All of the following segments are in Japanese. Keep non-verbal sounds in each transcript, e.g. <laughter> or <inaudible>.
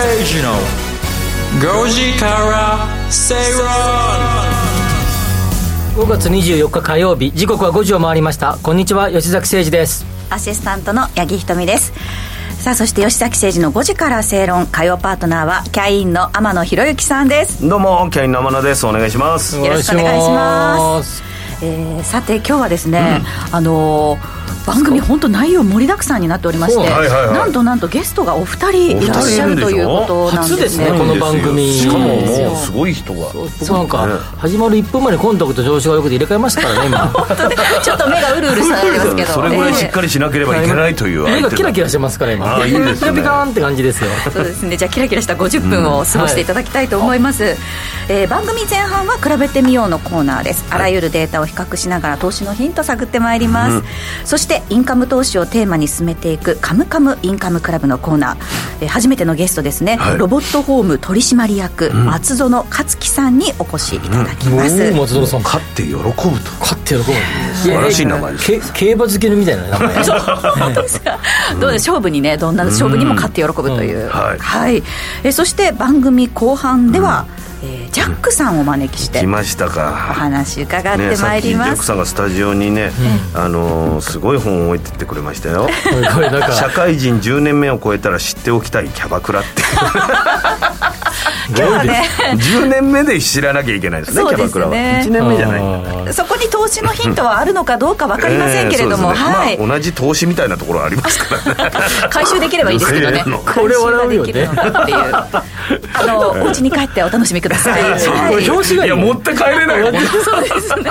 吉崎誠二の5時から正論5月24日火曜日。時刻は5時を回りました。こんにちは吉崎誠二です。アシスタントの八木ひとみです。さあそして吉崎誠二の5時から正論火曜パートナーはキャインの天野博之さんです。どうもキャインの天野です。お願いします。よろしくお願いしますえー、さて今日はですね、うん、あのー番組本当内容盛りだくさんになっておりまして、はいはいはい、なんとなんとゲストがお二人いらっしゃるということなんですね。ですねこの番組。しかももうすごい人が。僕なんか始まる1分前にコンタクト調子がよくて入れ替えましたからね今。<laughs> ちょっと目がうるうるしたんですけど。それぐらいしっかりしなければいけないという目がキラキラしてますから今。あいいですね。ピカピカンって感じですよ。そうですね。じゃあキラキラした50分を過ごしていただきたいと思います、うんはい、えー、番組前半は比べてみようのコーナーです。あらゆるデータを比較しながら投資のヒント探ってまいります、うん、そしてインカム投資をテーマに進めていく「カムカムインカムクラブ」のコーナー、えー、初めてのゲストですね、はい、ロボットホーム取締役、松園克樹さんにお越しいただきます、うん、松園さん。勝って喜ぶと。勝って喜ぶ。素晴らしい名前です。競馬好きのみたいな名前。<laughs> 本当ですか、どうで勝負にねどんな勝負にも勝って喜ぶという、はい、はい、えそして番組後半では、えー、ジャックさんをお招きして来ましたか。お話伺ってまいります、ね、ジャックさんがスタジオにね、うん、あのー、すごい本を置いてってくれましたよ。<laughs> 社会人10年目を超えたら知っておきたいキャバクラって <laughs> 今日はね。10年目で知らなきゃいけないですね、ね、キャバクラは。1年目じゃない。そこに投資のヒントはあるのかどうか分かりませんけれども、えーね、はい、まあ、同じ投資みたいなところありますからね。回収できればいいですけどね。これ笑うよねっていう。あのお家に帰ってお楽しみください、<laughs> はい、表紙がいや持って帰れないそうですね。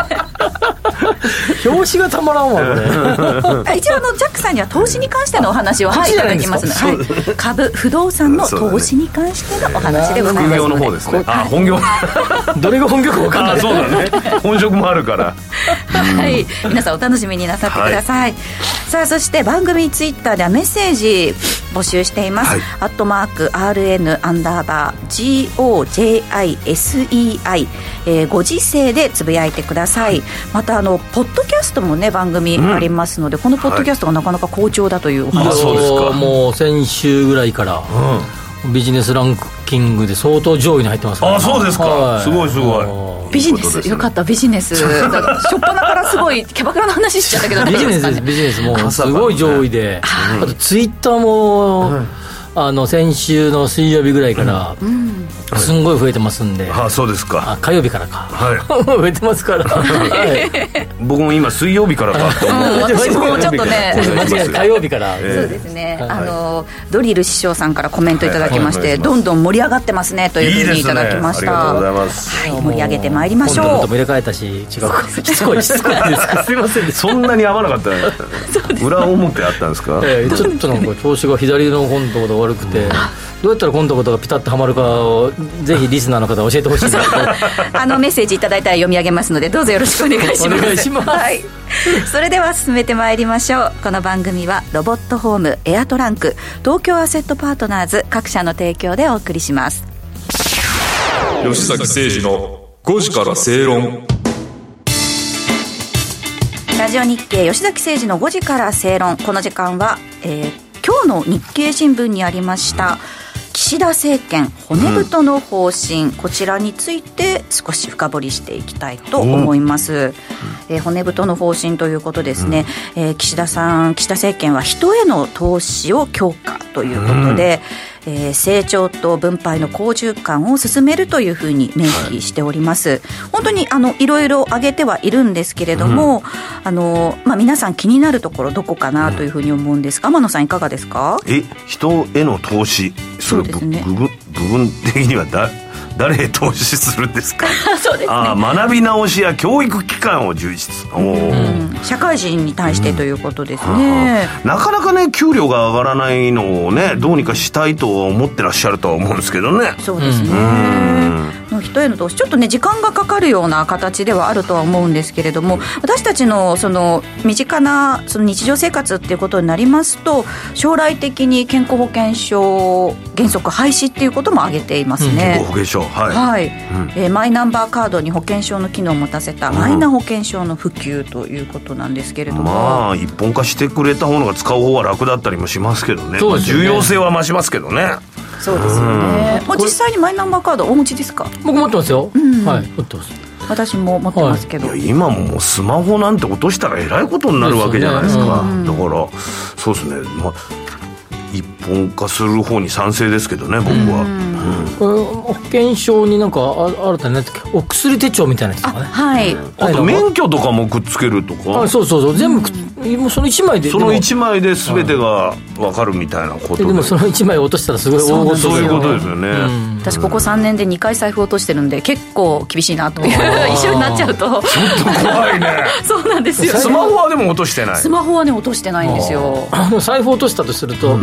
表紙がたまらんわこれ一応あのジャックさんには投資に関してのお話を、はい、いただきますので、はい、株不動産の投資に関してのお話でございます本業の方ですね。あ本業。<laughs> どれが本業か分かんない。そうだね。本職もあるから。はい。皆さんお楽しみになさってください、さあそして番組ツイッターではメッセージ募集しています、アットマーク RN アンダーバー GOJISEI、えー、ご時世でつぶやいてください。またあのポッドキャストもね番組ありますので、うん、このポッドキャストがなかなか好調だというお話、そうですか。もう先週ぐらいから、うん、ビジネスランキングで相当上位に入ってますから、あそうですか、はい、すごいすごい。ビジネス、よかった。ビジネス。しょっぱなからすごいキャバクラの話しちゃったけどビジネスですビジネスもうすごい上位で、あとツイッターも、あの先週の水曜日ぐらいから、すんごい増えてますんで、あそうですか。火曜日からか、はい、<laughs> 増えてますから、<laughs> はい、僕も今水曜日からかと <laughs> 私もちょっとね。火曜日から、そうですね、あのドリル師匠さんからコメントいただきまして、どんどん盛り上がってますねというふうにいただきました。ありがとうございます。はい盛り上げてまいりましょう。も入れ替えたし違う。しつこいしつこいです。すいませんそんなに合わなかった。裏表あったんですか、えー、ちょっとなんか調子が左のコントが悪くて。どうやったら今度ことがピタッとはまるかをぜひリスナーの方教えてほしい <laughs> あのメッセージいただいたら読み上げますのでどうぞよろしくお願いします。お願いします、はい、それでは進めてまいりましょう。この番組はロボットホームエアトランク東京アセットパートナーズ各社の提供でお送りします。吉崎誠二の5時から正論。ラジオ日経吉崎誠二の5時から正論。この時間は、えー、今日の日経新聞にありました、岸田政権。骨太の方針、うん、こちらについて少し深掘りしていきたいと思います、うん、えー、骨太の方針ということですね、うん、えー、岸田さん岸田政権は人への投資を強化ということで、えー、成長と分配の好循環を進めるというふうに明記しております、はい、本当にあのいろいろ挙げてはいるんですけれども、うん、あのまあ、皆さん気になるところどこかなというふうに思うんですが、天野さんいかがですか？え人への投資そうですね。部分？部分的にはだ <laughs> 誰へ投資するんですか？<laughs> そうですね。あ学び直しや教育機関を充実、うん、社会人に対してということですね、うん、なかなかね給料が上がらないのをねどうにかしたいとは思ってらっしゃるとは思うんですけどね。そうですね、の人への投資。ちょっとね時間がかかるような形ではあるとは思うんですけれども私たちのその身近なその日常生活っていうことになりますと将来的に健康保険証原則廃止っていうことも挙げていますね、健康保険証はい、はい。うん、えー、マイナンバーカードに保険証の機能を持たせたマイナ保険証の普及ということなんですけれども、まあ一本化してくれたものが使う方は楽だったりもしますけどね、ね。まあ、重要性は増しますけどねそうですよね、もう実際にマイナンバーカードお持ちですか？僕持ってますよ、うん、はい持ってます。私も持ってますけど、はい、今ももうスマホなんて落としたらえらいことになるわけじゃないですか、ね。うん、だからそうですね、まあ、一本化する方に賛成ですけどね僕は、うん。うん、保険証になんか新たになってお薬手帳みたいなやつとかね。はい。あと免許とかもくっつけるとか。あそうそうそう。全部くっもうその1枚でその1枚で全てが分かるみたいなことで。でもその1枚落としたらすごい大事そういうことですよね、私ここ3年で2回財布落としてるんで結構厳しいなと。いう <laughs> 一緒になっちゃうと。ちょっと怖いね。<laughs> そうなんですよ。スマホはでも落としてない。スマホはね落としてないんですよ。財布落としたとすると、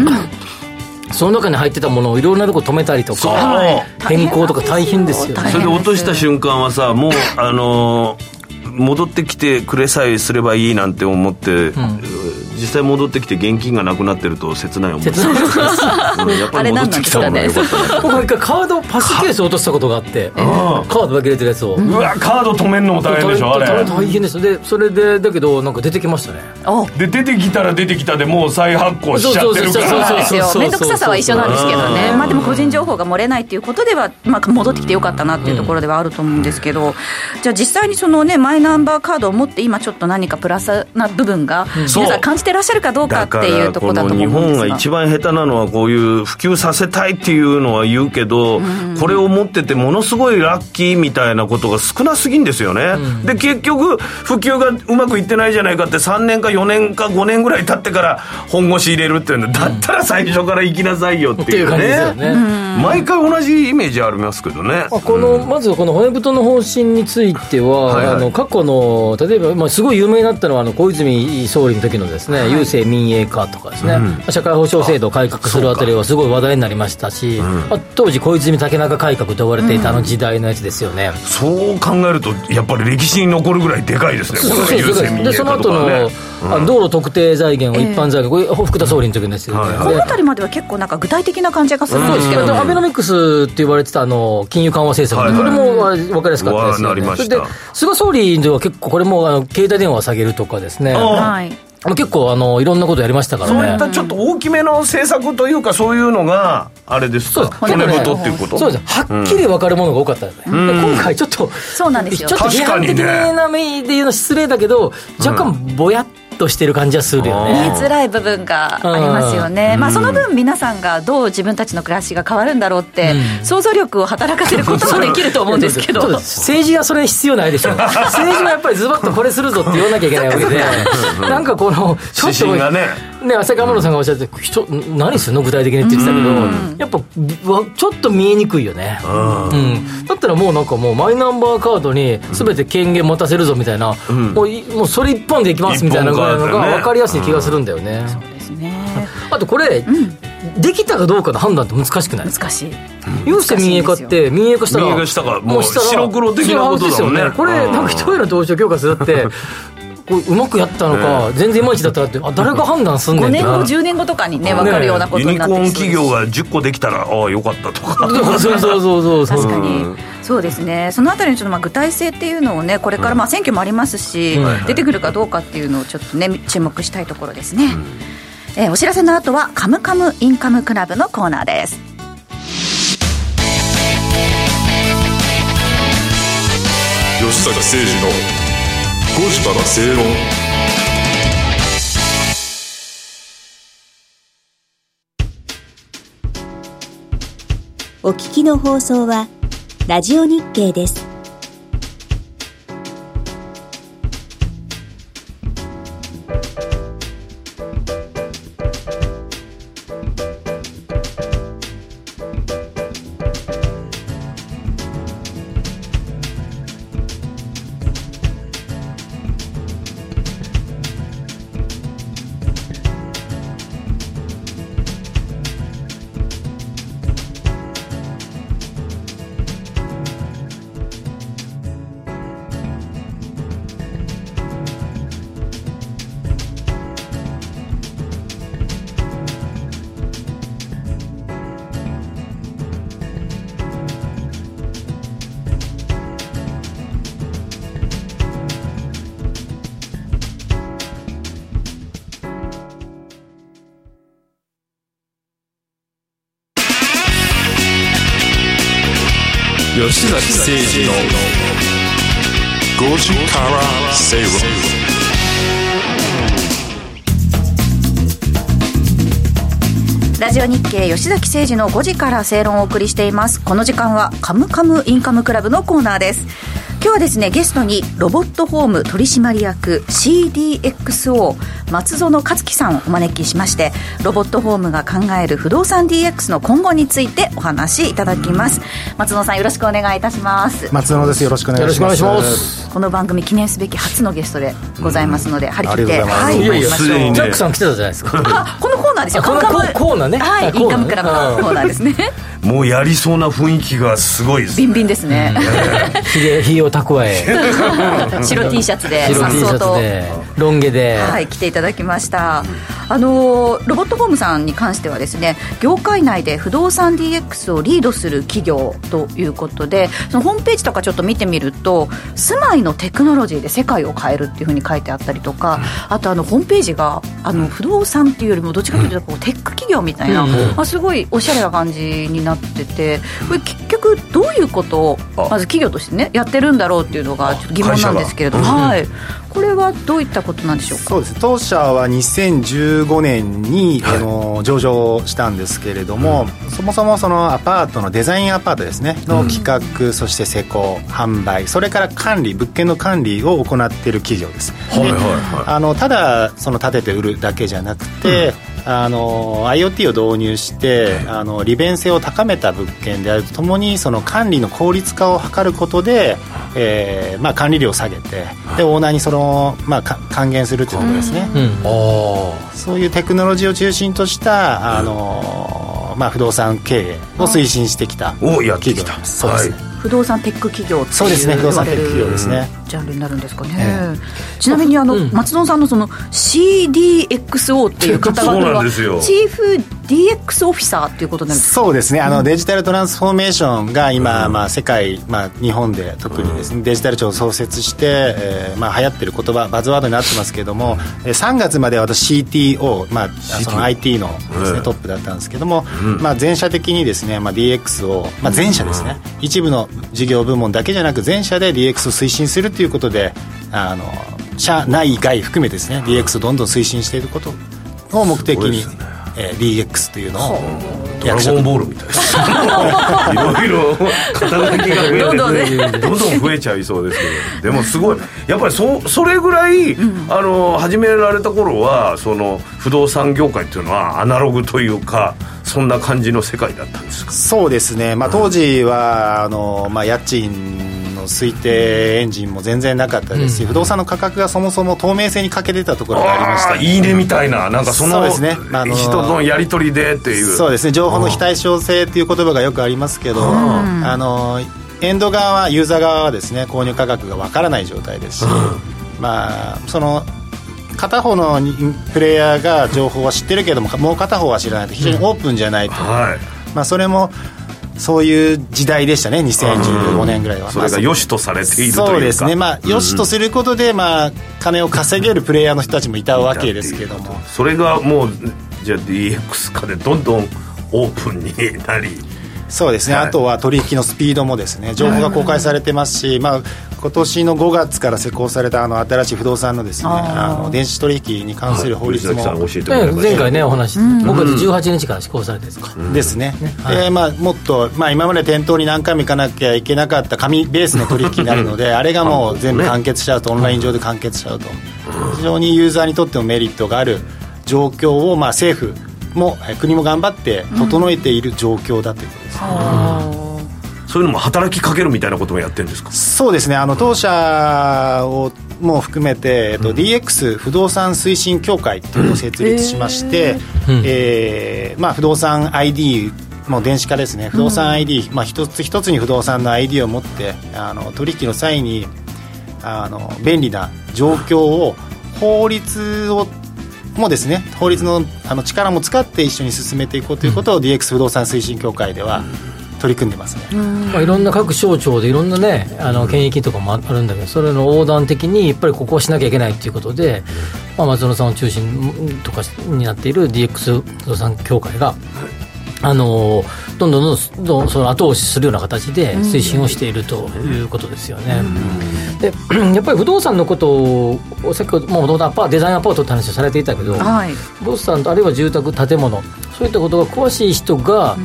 その中に入ってたものをいろんなとこ止めたりとか変更とか大変ですよ、ね、それで落とした瞬間はさもうあのー戻ってきてくれさえすればいいなんて思って、うん、実際戻ってきて現金がなくなってると切ない思い。切ないやっぱり戻ってきた方がよかったね。僕一回カードパスケース落としたことがあって、カードだけ入れてるやつを。うわカード止めるのも大変でしょあれ。大変ですでそれでだけどなんか出てきましたね。で出てきたら出てきたでもう再発行しちゃってるから。そうですよ面倒くささは一緒なんですけどね。まあでも個人情報が漏れないっていうことでは、まあ、戻ってきてよかったなっていうところではあると思うんですけど、じゃあ実際にそのねマイナンバーカードを持って今ちょっと何かプラスな部分が皆さん感じてらっしゃるかどうかっていうところだと思うんですが。日本が一番下手なのはこういう普及させたいっていうのは言うけど、これを持っててものすごいラッキーみたいなことが少なすぎんですよね、で結局普及がうまくいってないじゃないかって3年か4年か5年ぐらい経ってから本腰入れるっていうの。だったら最初から行きなさいよっていうね,、ね。毎回同じイメージありますけどね。この、まずこの骨太の方針については、はいはい、あの過去の例えば、まあ、すごい有名になったのはあの小泉総理の時のですね、はい、郵政民営化とかですね、うん、社会保障制度を改革するあたりはすごい話題になりましたし、うん、当時小泉竹中改革と呼ばれていたあの時代のやつですよね、うん、そう考えるとやっぱり歴史に残るぐらいでかいですねこの郵政民営化とか、ね、でその後の、道路特定財源を一般財源、これ福田総理の時ですよね、この辺りまでは結構なんか具体的な感じがするんですけど、アベノミクスって言われてたあの金融緩和政策、これも分かりやすかったですよね、それで菅総理では結構これもあの携帯電話を下げるとかですね。はい結構あのいろんなことやりましたからね。そういったちょっと大きめの政策というかそういうのがあれですか？骨太っていうこと？そうです。はっきり分かるものが多かったですね、うん、今回ちょっとそうなんですよ。ちょっと批判的な目で言うの失礼だけど若干ぼやっとしてる感じはするよね。見えづらい部分がありますよね、まあ、その分皆さんがどう自分たちの暮らしが変わるんだろうって、想像力を働かせることもできると思うんですけど。政治はそれ必要ないでしょ <laughs> 政治はやっぱりズバッとこれするぞって言わなきゃいけないわけで。なんかこのちょっとねね、浅川真さんがおっしゃって人何するの具体的にって言ってたけど、やっぱちょっと見えにくいよね、うん、だったらもうなんかもうマイナンバーカードに全て権限持たせるぞみたいな、うん、もうもうそれ一本でいきますみたいなぐらいのが分かりやすい気がするんだよね、そうですね。あとこれ、できたかどうかの判断って難しくない難しい。郵政民営化って民営化したら民営化したかもう白黒的なことだもんね。これなんか一人の投資を強化するって <laughs> こううまくやったのか、全然いまいちだったらってあ誰が判断すんねん5年後10年後とかにね分かるようなことになってユニコーン企業が10個できたらああよかったとか。そうそうそうそう確かに。そうですね。そのあたりのちょっとまあ具体性っていうのをねこれからまあ選挙もありますし、出てくるかどうかっていうのをちょっとね注目したいところですね、えー、お知らせの後はカムカムインカムクラブのコーナーです。吉坂誠二のゴジパが正論お聞きの放送はラジオ日経です。経吉崎誠二の5時から正論をお送りしています。この時間はカムカムインカムクラブのコーナーです。今日はですねゲストにロボットホーム取締役 CDXO 松園克樹さんをお招きしましてロボットホームが考える不動産 DX の今後についてお話しいただきます。松野さんよろしくお願いいたします。松野です。よろしくお願いします。この番組記念すべき初のゲストでございますので、張り切って。はい。いやいやジャックさん来てたじゃないですか。あこのコーナーですよ。コーナーね。はいインカムクラブのコーナーですねもうやりそうな雰囲気がすごいですビンビンですね、ひげひげを蓄え。<laughs> 白 T シャツで白さっ T シャそうと。ツでロン毛で、はい、来ていただきました、あのロボットホームさんに関してはですね業界内で不動産 DX をリードする企業ということでそのホームページとかちょっと見てみると住まいのテクノロジーで世界を変えるっていうふうに書いてあったりとかあとあのホームページがあの不動産っていうよりもどっちかというとこうテック企業みたいな、まあ、すごいおしゃれな感じになっててこれ結局どういうことをあ。まず企業としてねやってるんだろうっていうのがちょっと疑問なんですけれども、はい、これはどういったことなんでしょうか？そうです。当社は2015年に、あの上場したんですけれども、そもそもそのアパートのデザインアパートですね。の企画、そして施工販売それから管理物件の管理を行っている企業です、はいはいではあのただその建てて売るだけじゃなくて、あの IoT を導入してあの利便性を高めた物件であるとともにその管理の効率化を図ることで、えーまあ、管理料を下げてでオーナーにその、まあ、か還元するということですね、そういうテクノロジーを中心とした、あのまあ、不動産経営を推進してきた企業。ですそうですね、不動産テック企業っていうそうですね。不動産テック企業ですね、ジャンルになるんですかね、ちなみにあの、松野さんのその CDXO っていう方々そうなはんですよ。チーフ DX オフィサーっていうことになるんですか？そうですね。あの、デジタルトランスフォーメーションが今、まあ、世界、まあ、日本で特にですね、デジタル庁を創設して、えーまあ、流行ってる言葉バズワードになってますけれども、えー3月まで私 CTO、まあ、その IT のです、ね、トップだったんですけども、まあ、全社的にですね、まあ、DX を、まあ、全社ですね、一部の事業部門だけじゃなく全社で DX を推進するということであの社内外含めてですね DX をどんどん推進していくことを目的に、えー DX というのをドラゴンボールみたいです。<laughs> いろいろ肩書きが増えてどんどんねどんどん増えちゃいそうですけど。でもすごい。やっぱりそそれぐらい、あの始められた頃はその不動産業界っていうのはアナログというかそんな感じの世界だったんですか？そうですね、まあ、当時はあの、まあ、家賃の推定エンジンも全然なかったですし、不動産の価格がそもそも透明性に欠けてたところがありましたいいねみたいななんかそのそうですね。あの人のやり取りでっていう。そうですね。情報の非対称性っていう言葉がよくありますけど、あのエンド側はユーザー側はですね購入価格がわからない状態ですし、まあその片方のプレイヤーが情報は知ってるけどももう片方は知らないと非常にオープンじゃないと、はい。まあ、それもそういう時代でしたね2015年ぐらいは、それが良しとされているというか。そうですね。まあ良しとすることで、まあ、金を稼げるプレイヤーの人たちもいたわけですけども。それがもうじゃあ DX 化でどんどんオープンになりそうですね、はい。あとは取引のスピードもですね情報が公開されてますし、まあ、今年の5月から施行されたあの新しい不動産のですねあの電子取引に関する法律も、藤崎さん教えてもらい前回ねお話5月18日から施行されてるんですか、ですね、でまあ、もっと、まあ、今まで店頭に何回も行かなきゃいけなかった紙ベースの取引になるのであれがもう全部完結しちゃうと、オンライン上で完結しちゃうと、非常にユーザーにとってもメリットがある状況を、まあ、政府もえ国も頑張って整えている状況だということです、そういうのも働きかけるみたいなこともやってるんですか？そうですね。あの当社をも含めて、えっと DX 不動産推進協会というのを設立しまして、えーまあ、不動産 ID もう電子化ですね。不動産 ID、まあ、一つ一つに不動産の ID を持ってあの取引の際にあの便利な状況を法律をもですね法律のあの力も使って一緒に進めていこうということを DX 不動産推進協会では取り組んでますね、まあ、いろんな各省庁でいろんなねあの権益とかもあるんだけどそれの横断的にやっぱりここをしなきゃいけないということで、まあ、松野さんを中心とかになっている DX 不動産協会があのどんどんどんどんその後押しするような形で推進をしているということですよね。で <clears throat> やっぱり不動産のことを先ほどもともとデザインアパートって話をされていたけど、はい。不動産あるいは住宅建物そういったことが詳しい人が、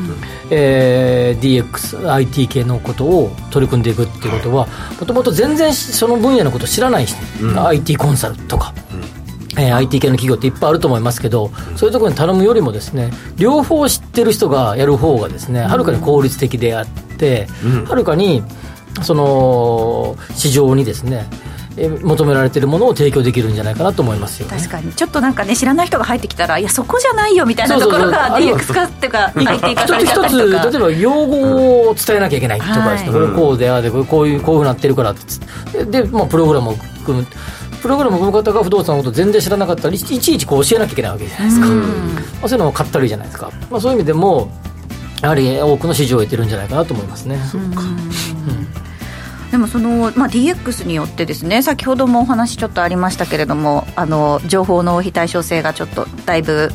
えー DX、IT 系のことを取り組んでいくっていうことはもともと全然その分野のことを知らない人、IT コンサルとか。えー IT 系の企業っていっぱいあると思いますけど、そういうところに頼むよりもですね、両方知ってる人がやる方がですね、はるかに効率的であって、はるかにその市場にですね、えー求められているものを提供できるんじゃないかなと思いますよ、ね。確かに。ちょっとなんかね知らない人が入ってきたらいやそこじゃないよみたいなそうそうそう。ところが DX 化っていうか IT 化され一つちゃったりとか一つ、例えば用語を伝えなきゃいけないとかですね、はいこれこうでああで、これこういう、こういうふうになってるからって。で、まあ、プログラムを組む。プログラムを組む方が不動産のこと全然知らなかったらいちいちこう教えなきゃいけないわけじゃないですか、まあ、そういうのもかったるいじゃないですか、まあ、そういう意味でもやはり多くの支持を得てるんじゃないかなと思いますね。でもその、まあ、DX によってですね先ほどもお話ちょっとありましたけれどもあの情報の非対称性がちょっとだいぶ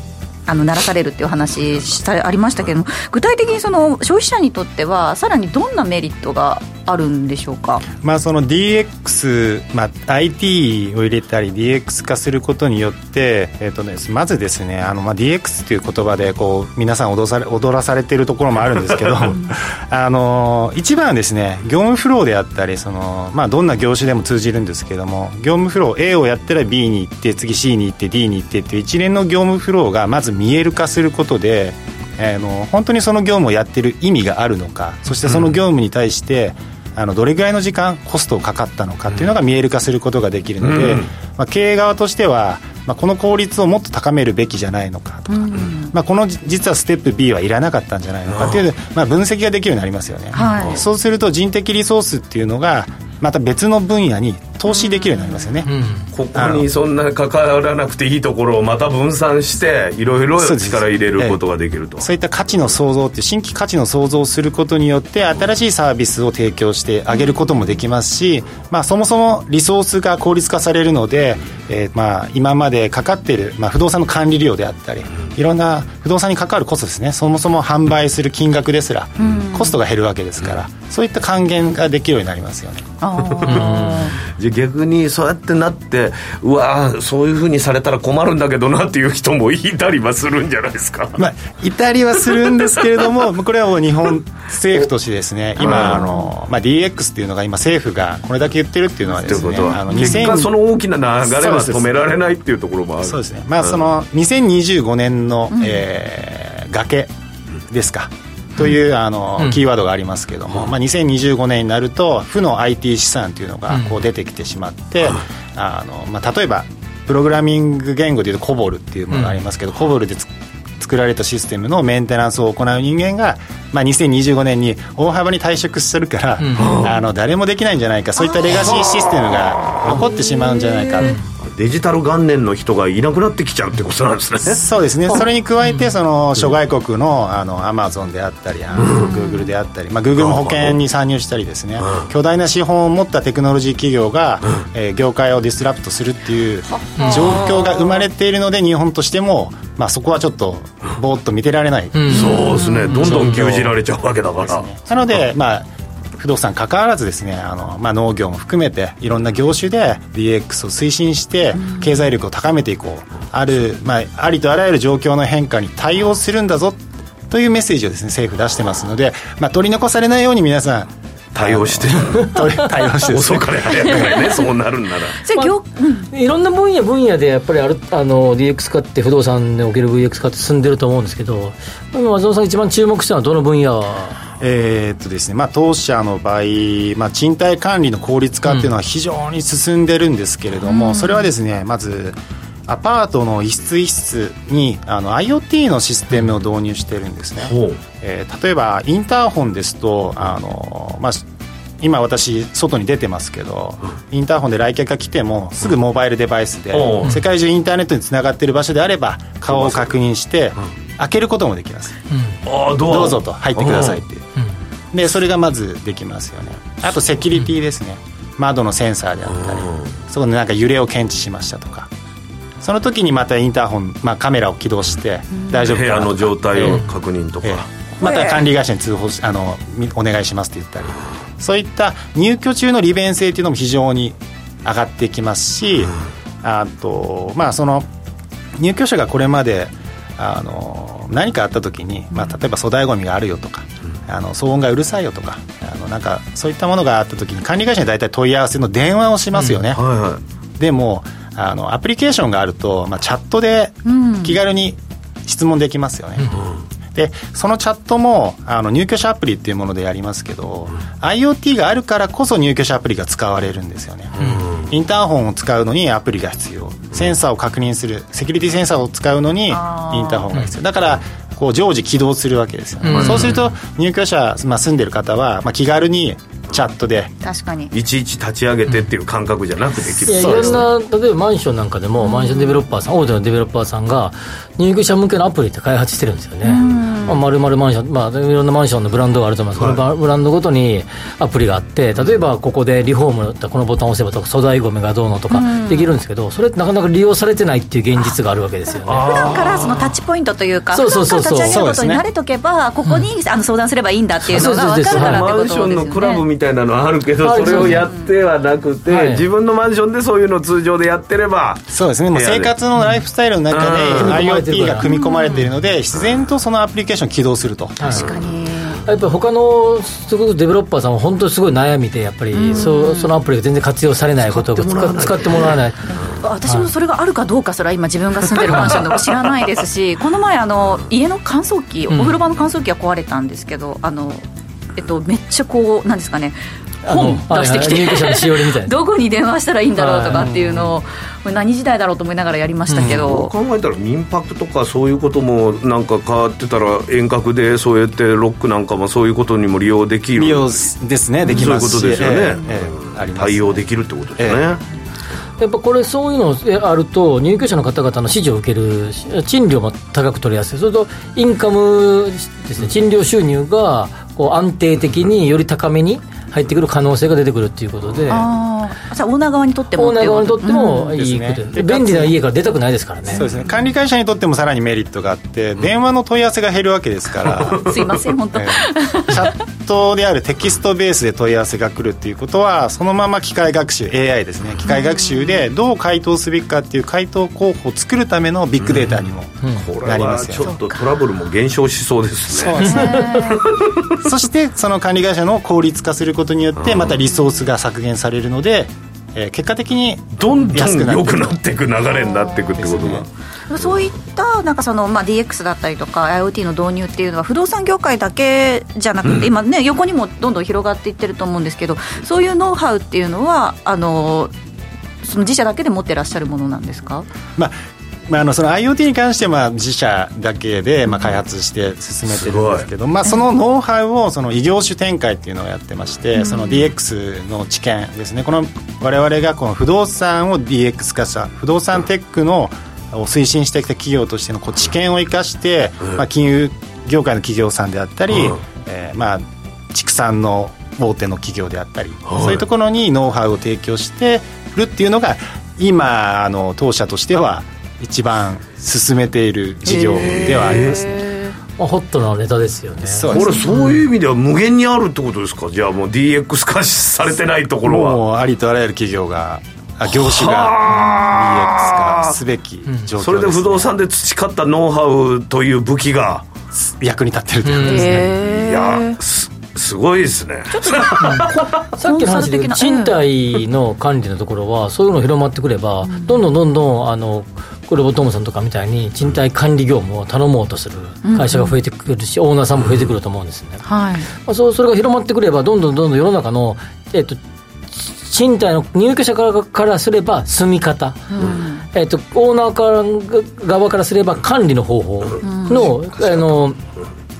あの鳴らされるっていう話したありましたけれども具体的にその消費者にとってはさらにどんなメリットがあるんでしょうか？まあ、その DX、まあ、IT を入れたり DX 化することによって、えーとね、まずですねあの、まあ、DX という言葉でこう皆さん踊され踊らされているところもあるんですけど <laughs> あの一番はですね業務フローであったりその、まあ、どんな業種でも通じるんですけども業務フロー A をやったら B に行って次 C に行って D に行ってっていう一連の業務フローがまず見える化することであの本当にその業務をやってる意味があるのかそしてその業務に対して、あのどれぐらいの時間コストをかかったのかっていうのが見える化することができるので、まあ、経営側としては、まあ、この効率をもっと高めるべきじゃないのかとか、まあ、この実はステップ B はいらなかったんじゃないのかっていう、まあ、分析ができるようになりますよね、はい。そうすると人的リソースっていうのがまた別の分野に投資できるようになりますよね、ここにそんな関わらなくていいところをまた分散していろいろ力入れることができると。そういった価値の創造って新規価値の創造をすることによって新しいサービスを提供してあげることもできますし、まあ、そもそもリソースが効率化されるので、えーまあ今までかかっている、まあ、不動産の管理料であったりいろんな不動産に関わるコストですね。そもそも販売する金額ですらコストが減るわけですからそういった還元ができるようになりますよね。じゃあ逆にそうやってなってうわーそういうふうにされたら困るんだけどなっていう人もいたりはするんじゃないですか。<laughs> まあ、いたりはするんですけれども、<laughs> これはもう日本政府としてですね、今、あのまあ、DX っていうのが今、政府がこれだけ言ってるっていうのはといですね、結果その大きな流れは止められないっていうところもある。そうですね、まあ、その2025年の、えー崖ですか。というあの、キーワードがありますけれども、まあ、2025年になると負の IT 資産というのがこう出てきてしまって、あのまあ、例えばプログラミング言語でいうとコボルっていうものがありますけど、コボルでつ作られたシステムのメンテナンスを行う人間が、まあ、2025年に大幅に退職するから、あの誰もできないんじゃないかそういったレガシーシステムが残ってしまうんじゃないかデジタル元年の人がいなくなってきちゃうってことなんですね。そうですね、それに加えて、その諸外国のあのアマゾンであったり、グーグルであったり、まあ、グーグルも保険に参入したりですね、巨大な資本を持ったテクノロジー企業が、えー業界をディスラプトするっていう状況が生まれているので、日本としても、まあ、そこはちょっと、ぼーっと見てられない。そうですね。どんどん牛耳られちゃうわけだから。なので、まあ、不動産関わらずですねあの、まあ、農業も含めていろんな業種で DX を推進して経済力を高めていこう。ある、まあ、ありとあらゆる状況の変化に対応するんだぞというメッセージをですね政府出してますので、まあ、取り残されないように皆さん対応して <laughs> 対応してですね遅かれ早かれねそうなるんなら。それ業、いろんな分野分野でやっぱりあるあの DX 化って不動産における VX 化って進んでると思うんですけど今松尾さん一番注目したのはどの分野？えーっとですねまあ、当社の場合、まあ、賃貸管理の効率化っていうのは非常に進んでるんですけれども、それはですねまずアパートの一室一室にあの IoT のシステムを導入してるんですね、えー例えばインターホンですとあの、まあ、今私外に出てますけど、インターホンで来客が来てもすぐモバイルデバイスで、う。ん世界中インターネットにつながっている場所であれば顔を確認して、開けることもできます、ああどう？ぞと入ってくださいっていう、でそれがまずできますよね。あとセキュリティですね、窓のセンサーであったり、そこでなんか揺れを検知しましたとか。その時にまたインターホン、まあ、カメラを起動して大丈夫か部屋の状態を確認とか、ええ。また管理会社に通報しあのみお願いしますって言ったりそういった入居中の利便性っていうのも非常に上がってきますし、あとまあその入居者がこれまであの何かあった時に、まあ、例えば粗大ごみがあるよとか、あの騒音がうるさいよとかあのなんかそういったものがあった時に管理会社に大体問い合わせの電話をしますよね、はいはい。でもあのアプリケーションがあると、まあ、チャットで気軽に質問できますよね、でそのチャットもあの入居者アプリっていうものでやりますけど、IoT があるからこそ入居者アプリが使われるんですよね、インターホンを使うのにアプリが必要。センサーを確認するセキュリティセンサーを使うのにインターホンが必要。だからこう常時起動するわけですよね、そうすると入居者、まあ、住んでる方は、まあ、気軽にチャットで確かに。いちいち立ち上げてっていう感覚じゃなくできる、いやいろんな例えばマンションなんかでも、マンションデベロッパーさん大手のデベロッパーさんが入居者向けのアプリって開発してるんですよね、まあ、丸々マンション、まあ、いろんなマンションのブランドがあると思います、このブランドごとにアプリがあって例えばここでリフォームだったらこのボタンを押せばとか粗大ごみがどうのとかできるんですけどそれってなかなか利用されてないっていう現実があるわけですよね。普段からそのタッチポイントというかそうそうそうそう。立ち上げることに慣れとけばここにあの相談すればいいんだっていうのが分かるからってマことですよね。ンションのクラブみたいなのはあるけど、はい。それをやってはなくて、はい。自分のマンションでそういうのを通常でやってればそうですね。もう生活のライフスタイルの中でが組み込まれているので自然とそのアプリケーション起動すると、確かに。やっぱり他のすごくデベロッパーさんは本当にすごい悩みでやっぱりそそのアプリが全然活用されないことを使使ってもらわない。私もそれがあるかどうかすら今自分が住んでるマンションでも知らないですし <laughs> この前あの家の乾燥機お風呂場の乾燥機が壊れたんですけどあのえっとめっちゃこうなんですかね本出してきて、しおりみたいな。どこに電話したらいいんだろうとかっていうのを、何時代だろうと思いながらやりましたけど、考えたら民泊とかそういうこともなんか変わってたら遠隔でそうやってロックなんかもそういうことにも利用できる。利用ですねできます。しそういうことですよね、ええええあります対応できるってことですね、やっぱこれ、そういうのあると、入居者の方々の支持を受ける、賃料も高く取りやすい、それとインカムですね、賃料収入がこう安定的により高めに入ってくる可能性が出てくるっていうことで、ああじゃあオーナー側にとってもオーナー側にとってもいいうんことで、便利な家から出たくないですからね。そうですね。管理会社にとってもさらにメリットがあって、電話の問い合わせが減るわけですから。<laughs> すいません本当、ええ。チャットであるテキストベースで問い合わせが来るっていうことはそのまま機械学習 AI ですね。機械学習でどう回答すべきかっていう回答候補を作るためのビッグデータにもなりまはすよ。ねちょっとトラブルも減少しそうですね。そうですね。<laughs> そしてその管理会社の効率化することによってまたリソースが削減されるので、えー結果的にどんどん安くなって良くなっていく流れになっていくってことが、そういったなんかその、まあ、DX だったりとか IoT の導入っていうのは不動産業界だけじゃなくて、今ね横にもどんどん広がっていってると思うんですけどそういうノウハウっていうのはあのその自社だけで持ってらっしゃるものなんですか？まあまあ、あのその IoT に関しては自社だけでまあ開発して進めてるんですけど、まあ、そのノウハウをその異業種展開っていうのをやってまして、その DX の知見ですね。この我々がこの不動産を DX 化した不動産テックのを推進してきた企業としてのこう知見を生かして、まあ、金融業界の企業さんであったり、うん。えーまあ、畜産の大手の企業であったり、そういうところにノウハウを提供してるっていうのが今あの当社としては一番進めている事業ではありますね。まあ、ホットなネタですよね。そうこれそういう意味では無限にあるってことですか？じゃあもう DX 化されてないところは。もうありとあらゆる企業があ業種が DX 化すべき状況です、ね。それで不動産で培ったノウハウという武器が役に立ってるということですね、いやすすごいですね。さっきの話で賃貸の管理のところはそういうの広まってくれば、どんどんどんどんあのこれボトムさんとかみたいに賃貸管理業務を頼もうとする会社が増えてくるし、オーナーさんも増えてくると思うんですね、はい。まあ、そうそれが広まってくればどんどんどんどん世の中の、えっと賃貸の入居者からからすれば住み方、えっとオーナーから側からすれば管理の方法の、あの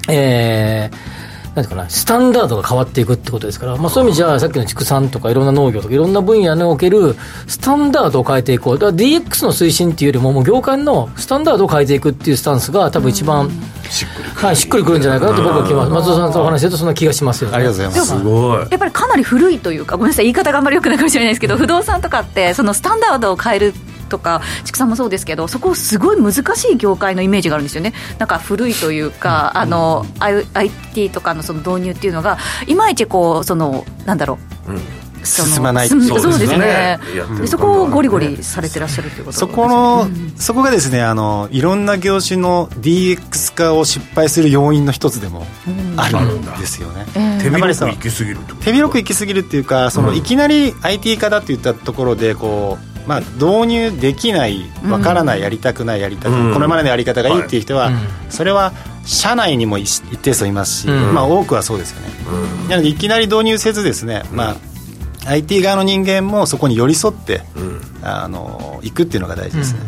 えーなんかな、スタンダードが変わっていくってことですから、まあ、そういう意味じゃ、さっきの畜産とか、いろんな農業とか、いろんな分野におけるスタンダードを変えていこう、だから DX の推進っていうよりも、もう業界のスタンダードを変えていくっていうスタンスが、多分一番、しっくり,、はい、しっくりくるんじゃないかなと僕は気が、松尾さんとお話しすると、そんな気がしますよ。ね。ありがとうございます。すごい。やっぱりかなり古いというかごめんなさい言い方があんまり良くないかもしれないですけど不動産とかってそのスタンダードを変えるとか畜産もそうですけどそこすごい難しい業界のイメージがあるんですよね。なんか古いというか、あの IT とかのその導入っていうのがいまいちこうそのなんだろう、その進まない進そうそうですね。そこをゴリゴリされてらっしゃるということそこの、そこがですねあのいろんな業種の DX 化を失敗する要因の一つでもあるんですよね、手やっぱりその広く行き過ぎると。手広く行き過ぎるっていうかその、いきなり IT 化だって言ったところでこう、まあ、導入できないわからない、やりたくないやりたくない、うん。これまでのやり方がいいっていう人は、それは社内にも一一定数いますし、まあ、多くはそうですよね、なのでいきなり導入せずですね、まあ IT 側の人間もそこに寄り添って、あの行くっていうのが大事ですね、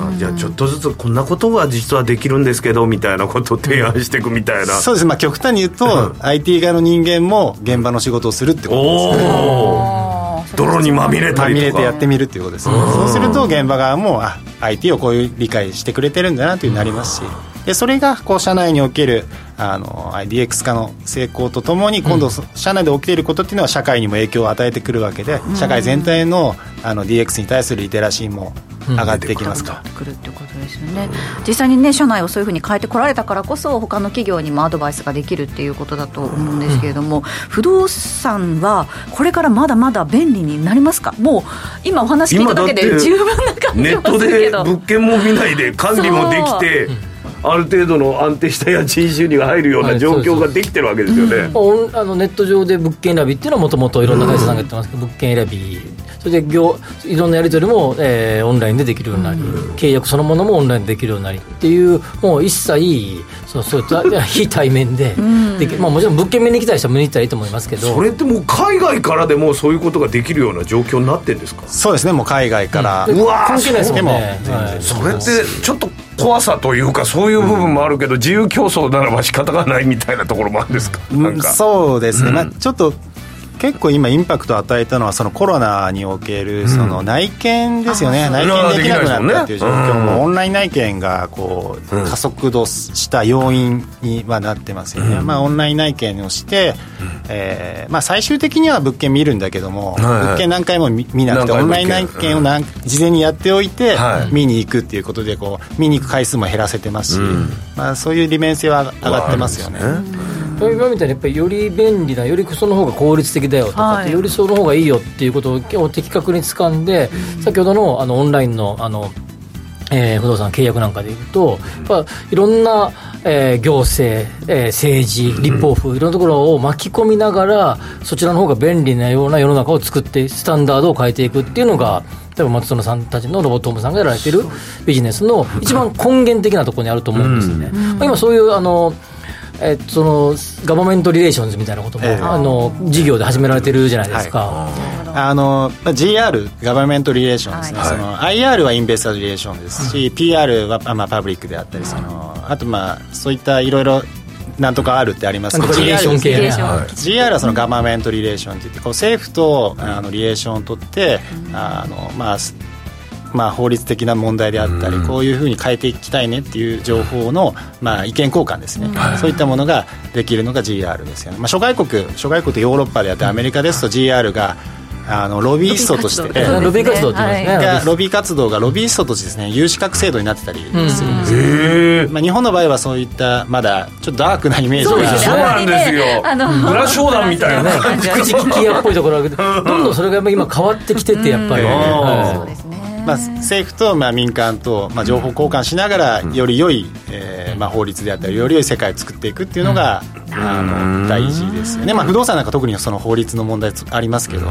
あじゃあちょっとずつこんなことは実はできるんですけどみたいなことを提案していくみたいな、そうです、まあ、極端に言うと、IT 側の人間も現場の仕事をするってことですね。泥にまみれたまみれてやってみるっていうことですね。そうすると現場側もあ IT をこういう理解してくれてるんだなというふうになりますしでそれがこう社内におけるあの DX 化の成功とともに今度そ社内で起きていることっていうのは社会にも影響を与えてくるわけで社会全体のあの DX に対するリテラシーも上がってきますから、くるってことですよね、実際にね社内をそういうふうに変えてこられたからこそ他の企業にもアドバイスができるっていうことだと思うんですけれども、不動産はこれからまだまだ便利になりますか？もう今お話聞いただけで十分な感じネットもするけど。で物件も見ないで管理もできてある程度の安定した家賃収入が入るような状況ができてるわけですよね、オンあのネット上で物件選びっていうのはもともといろんな会社さんがやってますけど、物件選びそれで業いろんなやり取りも、えーオンラインでできるようになり、契約そのものもオンラインでできるようになりっていうもう一切そう <laughs> そういった非対面ででき、まあ、もちろん物件見に来たりしたら見に行ったらいいと思いますけど。それってもう海外からでもそういうことができるような状況になってんですか？そうですねもう海外から、でうわー関係ないですもんね。はい。それってちょっと怖さというかそういう部分もあるけど、自由競争ならば仕方がないみたいなところもあるんですか、なんか。そうですね、まあ、ちょっと結構今インパクトを与えたのはそのコロナにおけるその内見ですよね、内見できなくなったっていう状況も、オンライン内見がこう加速度した要因にはなってますよね、まあ、オンライン内見をして、えーまあ、最終的には物件見るんだけども、はいはい。物件何回も見見なくてオンライン内見を何事前にやっておいて、はい。見に行くっていうことでこう見に行く回数も減らせてますし、まあ、そういう利便性は上がってますよね。今みたいにやっぱりより便利なよりその方が効率的だよとかって、はい。よりその方がいいよっていうことを的確に掴んで、先ほどのあのオンラインのあの、えー不動産契約なんかでいうと、やっぱいろんな、えー行政、えー政治、立法府、いろんなところを巻き込みながら、そちらの方が便利なような世の中を作って、スタンダードを変えていくっていうのが、例えば松園さんたちのロボットホームさんがやられているビジネスの一番根源的なところにあると思うんですよね。まあ今そういうあのえっと、その government relations みたいなことも、ええ。あの事業で始められてるじゃないですか、あのまあ GR、 government relation ですね、はいその IR は investor relation ですし、PR は、あまあ、パブリックであったり、そのあと、まあ、そういったいろいろなんとか R ってあります。けど、GR はそのガバメントリレーションっていってこう政府とあのリレーションを取って、あのまあすまあ、法律的な問題であったり、こういうふうに変えていきたいねっていう情報の、まあ、意見交換ですね、そういったものができるのが GR ですよね、まあ、諸外国諸外国ってヨーロッパであってアメリカですと GR があのロビーストとしてロビー活動。ロビー活動って言いますね、がロビー活動がロビーストとしてですね有資格制度になってたりするんですよ、へえまあ、日本の場合はそういったまだちょっとダークなイメージが。そうですそうね。なんですよ。あの裏商談みたいなね、<laughs> 口利き屋っぽいところがある。けど、どんどんそれが今変わってきてて、やっぱり、うん。はい。そうですねまあ、政府とまあ民間とまあ情報交換しながらより良い、えーまあ、法律であったりより良い世界を作っていくっていうのが、あの大事ですよね、まあ、不動産なんか特にその法律の問題ありますけど、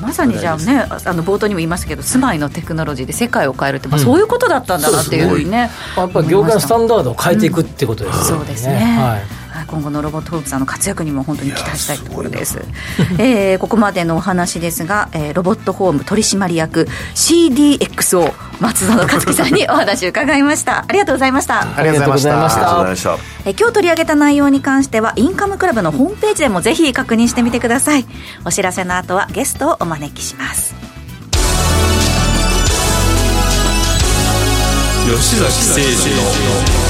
まさにじゃあねあの冒頭にも言いましたけど住まいのテクノロジーで世界を変えるって、まあ、そういうことだったんだなっていうふうにね、やっぱり業界のスタンダードを変えていくってことですよね。そうですね、はいはい今後のロボットホームさんの活躍にも本当に期待したいところです。えーここまでのお話ですが、えーロボットホーム取締役 CDXO 松園克樹さんにお話を伺 <laughs> いました。ありがとうございました。ありがとうございました。したありがとうございました。えー今日取り上げた内容に関してはインカムクラブのホームページでもぜひ確認してみてください。お知らせの後はゲストをお招きします。吉崎誠二の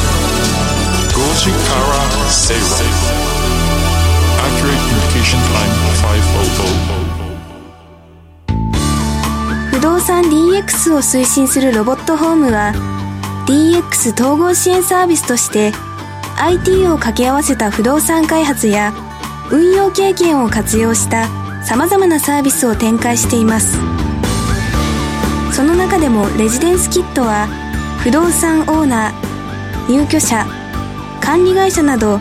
5時から正論 Accurate Communication Line 500不動産 DX を推進するロボットホームは DX 統合支援サービスとして IT を掛け合わせた不動産開発や運用経験を活用したさまざまなサービスを展開しています。その中でもレジデンスキットは不動産オーナー入居者管理会社など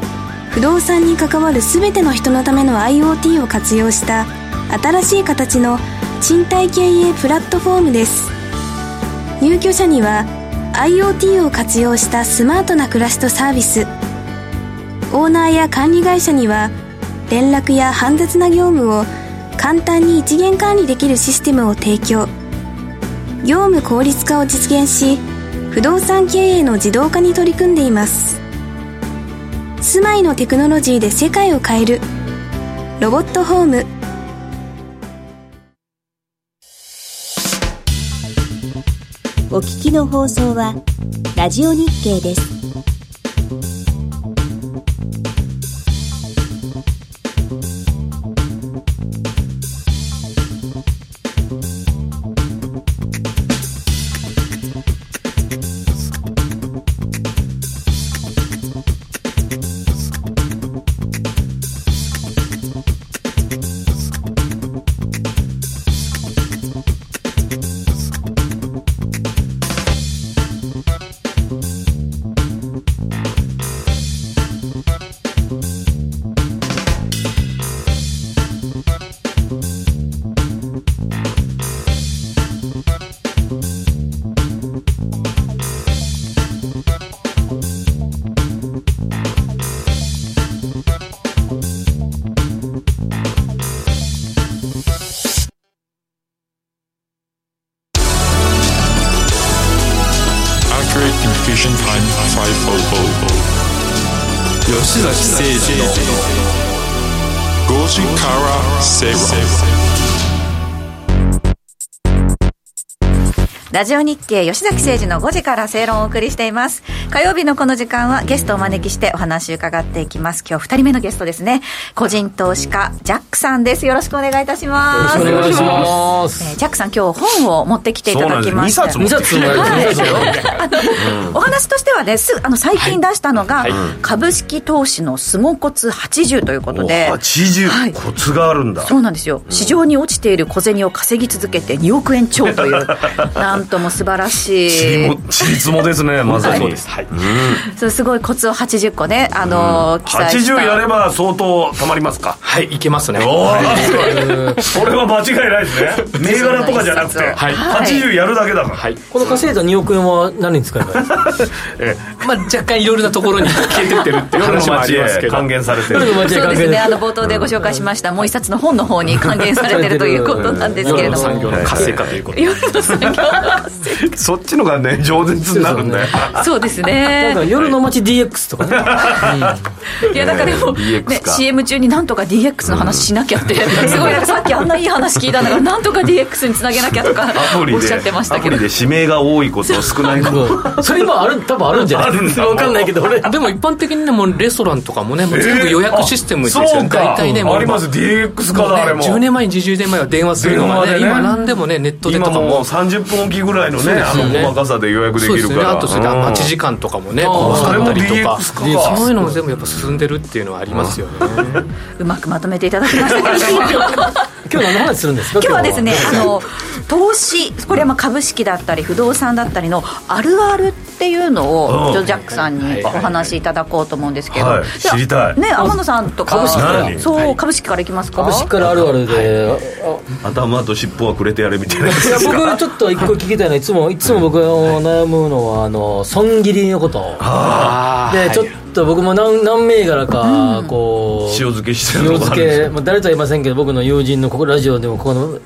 不動産に関わる全ての人のための IoT を活用した新しい形の賃貸経営プラットフォームです。入居者には IoT を活用したスマートな暮らしとサービス。オーナーや管理会社には連絡や煩雑な業務を簡単に一元管理できるシステムを提供。業務効率化を実現し不動産経営の自動化に取り組んでいます。住まいのテクノロジーで世界を変えるロボットホームお聞きの放送はラジオ日経です。吉崎誠二の5時から正ラジオ日経吉崎誠二の5時から正論をお送りしています。火曜日のこの時間はゲストをお招きしてお話を伺っていきます。今日2人目のゲストですね。個人投資家ジャックさんです。よろしくお願いいたします。よろしくお願いします。えージャックさん今日本を持ってきていただきまして。そうなんです2冊もありますよ。お話としてはねすあの最近出したのが、株式投資の相撲コツ80ということで。80、はい。コツがあるんだ。そうなんですよ。市場に落ちている小銭を稼ぎ続けて2億円超という <laughs> なんとも素晴らしい。ちりもちりつもですねまさに、はい。そうす。ごいコツを80個ねあのー記載した。80やれば相当たまりますか？はい、いけますね。おおそれは間違いないですね。銘柄とかじゃなくて、はい。80やるだけだから、はい。この稼いだ2億円は何に使えばいい？えまあ、若干いろいろなところに消えてってるっていう話もあ街りますけど。へ還元されてるそうですねあの冒頭でご紹介しましたもう一冊の本の方に還元されてるということなんですけれども。産業の活性化ということで。夜の産業 <laughs> そっちのがね饒舌になるんだよ。化そうですね。か夜の街 DX とかね。いやだからでも、ね CM 中になんとか DX の話しなきゃって、すごいさっきあんないい話聞いたんだからなんとか DX につなげなきゃとかおっしゃってましたけど。アプリで指名が多いこと少ないこと。<laughs> それ今ある多分あるんじゃない？あるんだ分かんないけど俺。でも一般的にね、もうレストランとかもね、もう全部予約システムですよね。そうか。大体ね、もうあります。DX 化だあれも。10年前、20年前は電話するのがね、今何でもね、ネットでとか今もうも。30分おきぐらいのねあのそうですよね細かさで予約でそうですね。きるからあとそれでうん。待ち時間とかもね、あーこう使ったりとか。それも DX 化か。そういうのも全部やっぱ進んでるっていうのはありますよね。うまくまとめていただきましたけれども今日何の話するんですか？今日はですねあの投資これはまあ株式だったり不動産だったりのあるあるっていうのをうん。ジョジャックさんにお話しいただこうと思うんですけど、はい。じゃあ知りたい。ね天野さんとか株式から何そう、株式からいきますか？株式からあるあるで、あ頭と尻尾はくれてやれみたいないや僕ちょっと一個聞きたいのはいつもいつも僕が悩むのはあの損切りのこと。でちょっと僕も何何銘柄かこう塩漬けして塩るのがあ漬るんですよ。け、まあ、誰とは言いませんけど僕の友人のここ <laughs> ラジオでもここの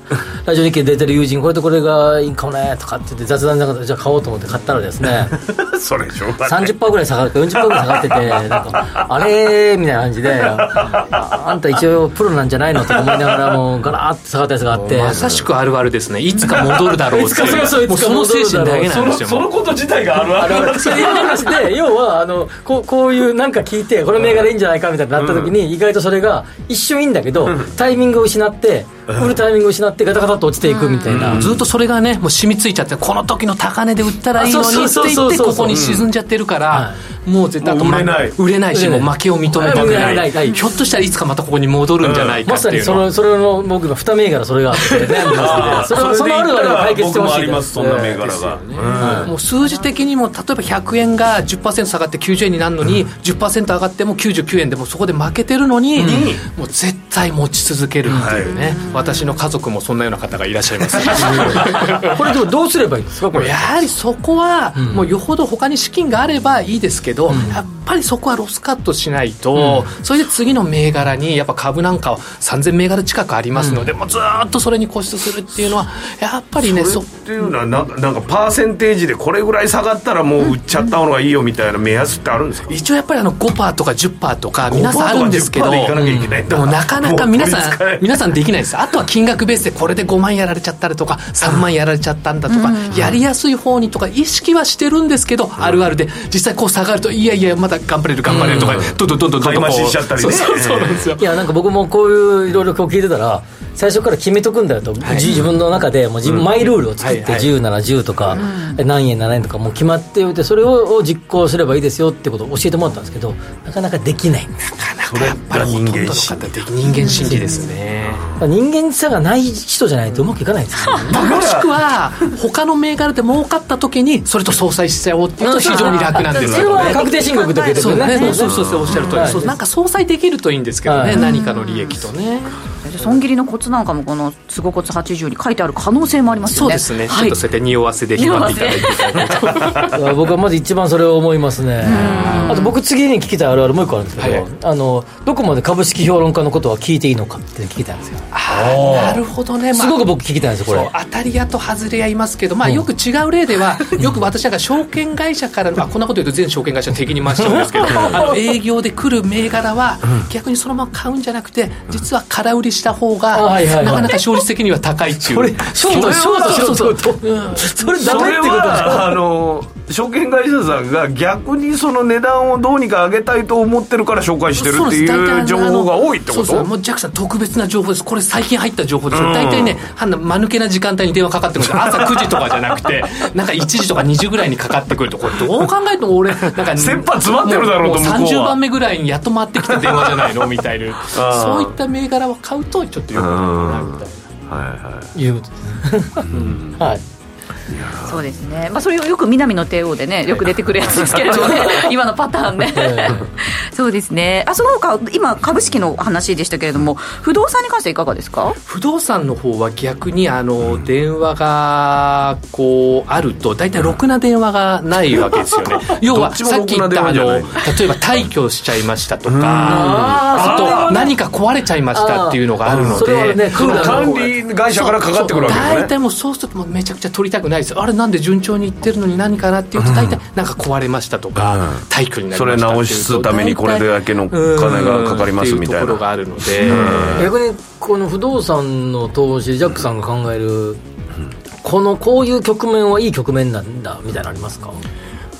ラジオ日経に出てる友人これとこれがいいかもねとかって言って雑談の中でじゃあ買おうと思って買ったらですね <laughs> それしょうがない。30%ぐらい下がるか40%ぐらい下がってて <laughs> なんかあれーみたいな感じでああんた一応プロなんじゃないのとか思いながらもうガラーって下がったやつがあって。まさしくあるあるですね。いつか戻るだろうっていいつかそうそういつかもうその精神だけなんですよ。そのこと自体があるああるのそういう話で要はあのこうこういうなんか聞いてこの銘柄いいんじゃないかみたいになった時に、意外とそれが一瞬いいんだけど、タイミングを失って売るタイミングを失ってガタガタっと落ちていくみたいな、ずっとそれがねもう染みついちゃってこの時の高値で売ったらいいのにってあそう言ってここに沈んじゃってるから、もう絶対売れない。売れないしもう負けを認めたくなない。ひょっとしたらいつかまたここに戻るんじゃないかまさにそっていうの。のそれの僕の二銘柄それがあって <laughs> それはそのあるあるを解決してほしい僕もありますそんな銘柄が、もう数字的にも例えば100円が10%下がって90円になるのに、10%上がっても99円でもそこで負けてるのに、もう絶対持ち続けるっていうね、私の家族もそんなような方がいらっしゃいます。<laughs> これでもどうすればいいんですかこれ。やはりそこは、もうよほど他に資金があればいいですけど、やっぱりそこはロスカットしないと、それで次の銘柄にやっぱ株なんかは3000銘柄近くありますので、もうずーっとそれに固執するっていうのはやっぱりねそっていうのはなんかなんかパーセンテージでこれぐらい下がったらもう売っちゃった方がいいよみたいな目安ってあるんですか？一応やっぱりあの5%とか10%とか皆さんあるんですけど5%とか10%でいかなきゃいけないんだ。でもなかなか皆さんい皆さんできないです。あとは金額ベースでこれで5万やられちゃったりとか3万やられちゃったんだとかやりやすい方にとか意識はしてるんですけどあるあるで実際こう下がるといやいやまだ頑張れる頑張れるとかどんどんどんどんどんどんこう買い増ししちゃったりね。そうそうそうなんですよ。いやなんか僕もこういういろいろ今日聞いてたら最初から決めとくんだよと、じ自分の中でもう自分マイルールを作って、はいはい。10なら10とか、何円7円とかもう決まっておいてそれを実行すればいいですよってことを教えてもらったんですけどなかなかできない。んですそれが人間心ほとんどの方で人間心理ですね。人間さがない人じゃないとうまくいかないんです <laughs> よ、もしくは他の銘柄で儲かった時にそれと相殺しちゃおうっていうと非常に楽なんですそれはけどね確定申告の時ですそうそうそう。そうおっしゃる通り、はい。そうなんか相殺できるといいんですけどね、はい。何かの利益とね。損切りのコツなんかもこの「つごこつ80」に書いてある可能性もありますよね。そうですね、はい。ちょっとそうやって匂わせで引っ張っていただいて。<laughs> 僕はまず一番それを思いますね。あと僕次に聞きたいあるあるもう一個あるんですけど、はいあのどこまで株式評論家のことは聞いていいのかって聞きたいんですよ。なるほどね、すごく僕聞きたいんですよこそうれ当たり屋と外れ屋いますけど、まあ、よく違う例では、よく私なんか証券会社からの、あこんなこと言うと全証券会社敵に回しちゃうんですけど、<laughs> あの営業で来る銘柄は、逆にそのまま買うんじゃなくて、実は空売りした方が、なかなか勝率的には高いっていう。それショートショートしろってそれそれダメってことはあの証券会社さんが逆にその値段をどうにか上げたいと思ってるから紹介してるっていう情報が多いってこそうそう。ともうジャックさん特別な情報です。これ最近入った情報です。よ大体ね間抜けな時間帯に電話かかってくるんです朝9時とかじゃなくてなんか1時とか2時ぐらいにかかってくるとこれどう考えても俺なんか切羽詰まってるだろうとも向こうは。30番目ぐらいにやっと回ってきた電話じゃないの？みたいな。<laughs> そういった銘柄を買うとちょっとよくなるなみたいな。はいはい。いうことです。ね <laughs> はいそうですね、まあ、それをよく南の帝王でねよく出てくるやつですけれどもね <laughs> 今のパターンね、そうですね。あその他今株式の話でしたけれども不動産に関してはいかがですか？不動産の方は逆にあの電話がこうあると大体ろくな電話がないわけですよね。<laughs> 要はさっき言ったあの例えば退去しちゃいましたとかあと何か壊れちゃいましたっていうのがあるのでね管理会社からかかってくるわけですね。大体もうそうするともうめちゃくちゃ取りたくないです。あれなんで順調にいってるのに何かなっていうと大体なんか壊れましたとかうん。退去になりそれましたっていうと直すためにこれだけの金がかかりますみたいな。うところがあるので逆にこの不動産の投資ジャックさんが考えるこのこういう局面はいい局面なんだみたいなのありますか？